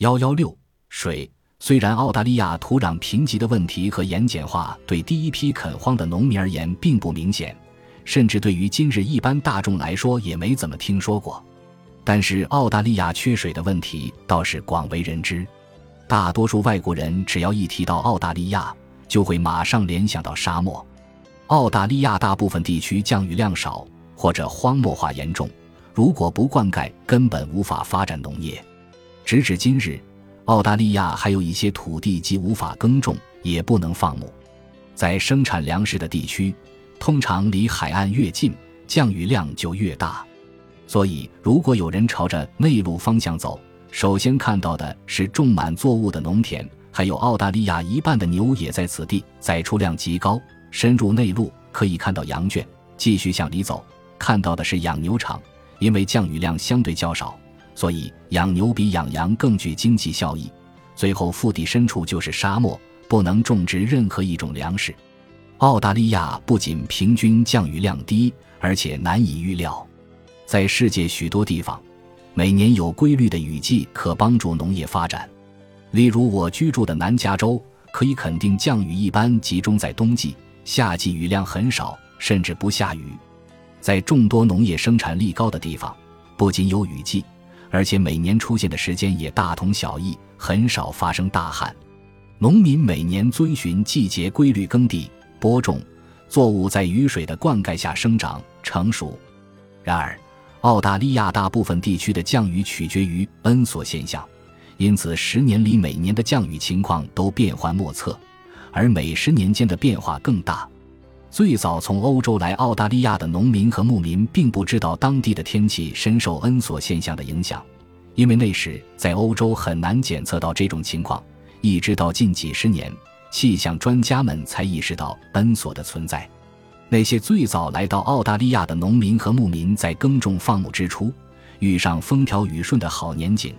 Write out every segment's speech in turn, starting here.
幺幺六水。虽然澳大利亚土壤贫瘠的问题和盐碱化对第一批垦荒的农民而言并不明显，甚至对于今日一般大众来说也没怎么听说过，但是澳大利亚缺水的问题倒是广为人知。大多数外国人只要一提到澳大利亚，就会马上联想到沙漠。澳大利亚大部分地区降雨量少，或者荒漠化严重，如果不灌溉，根本无法发展农业。直至今日。澳大利亚还有一些土地既无法耕种，也不能放牧。在生产粮食的地区，通常离海岸越近，降雨量就越大。所以，如果有人朝着内陆方向走，首先看到的是种满作物的农田，还有澳大利亚一半的牛也在此地，载出量极高。深入内陆，可以看到羊圈。继续向里走，看到的是养牛场，因为降雨量相对较少。所以养牛比养羊更具经济效益。最后腹地深处就是沙漠，不能种植任何一种粮食。澳大利亚不仅平均降雨量低，而且难以预料。在世界许多地方，每年有规律的雨季可帮助农业发展。例如我居住的南加州，可以肯定降雨一般集中在冬季，夏季雨量很少，甚至不下雨。在众多农业生产力高的地方，不仅有雨季。而且每年出现的时间也大同小异，很少发生大旱。农民每年遵循季节规律耕地、播种，作物在雨水的灌溉下生长成熟。然而，澳大利亚大部分地区的降雨取决于恩索现象，因此十年里每年的降雨情况都变幻莫测，而每十年间的变化更大。最早从欧洲来澳大利亚的农民和牧民并不知道当地的天气深受恩索现象的影响，因为那时在欧洲很难检测到这种情况。一直到近几十年，气象专家们才意识到恩索的存在。那些最早来到澳大利亚的农民和牧民在耕种放牧之初遇上风调雨顺的好年景，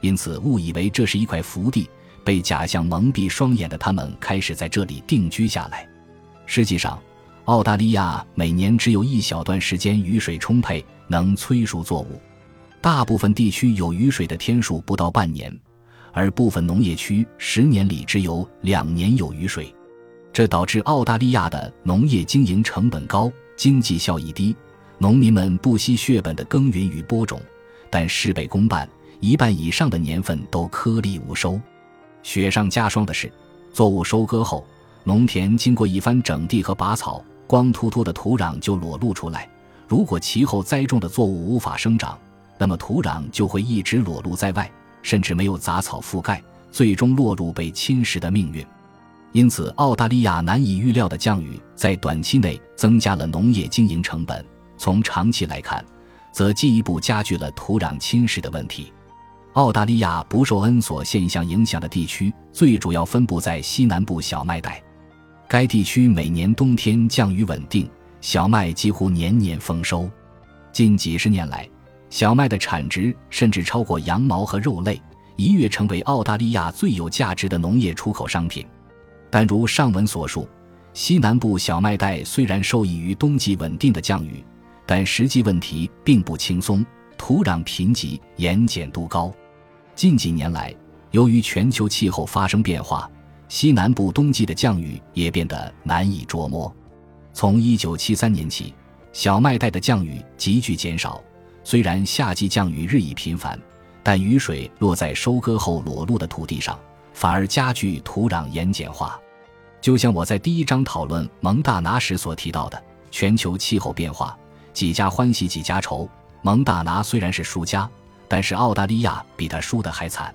因此误以为这是一块福地，被假象蒙蔽双眼的他们开始在这里定居下来。实际上，澳大利亚每年只有一小段时间雨水充沛，能催熟作物。大部分地区有雨水的天数不到半年，而部分农业区十年里只有两年有雨水。这导致澳大利亚的农业经营成本高，经济效益低。农民们不惜血本的耕耘与播种，但事倍功半，一半以上的年份都颗粒无收。雪上加霜的是，作物收割后，农田经过一番整地和拔草。光秃秃的土壤就裸露出来。如果其后栽种的作物无法生长，那么土壤就会一直裸露在外，甚至没有杂草覆盖，最终落入被侵蚀的命运。因此，澳大利亚难以预料的降雨在短期内增加了农业经营成本；从长期来看，则进一步加剧了土壤侵蚀的问题。澳大利亚不受恩索现象影响的地区，最主要分布在西南部小麦带。该地区每年冬天降雨稳定，小麦几乎年年丰收。近几十年来，小麦的产值甚至超过羊毛和肉类，一跃成为澳大利亚最有价值的农业出口商品。但如上文所述，西南部小麦带虽然受益于冬季稳定的降雨，但实际问题并不轻松：土壤贫瘠，盐碱度高。近几年来，由于全球气候发生变化。西南部冬季的降雨也变得难以捉摸。从1973年起，小麦带的降雨急剧减少。虽然夏季降雨日益频繁，但雨水落在收割后裸露的土地上，反而加剧土壤盐碱化。就像我在第一章讨论蒙大拿时所提到的，全球气候变化，几家欢喜几家愁。蒙大拿虽然是输家，但是澳大利亚比他输得还惨。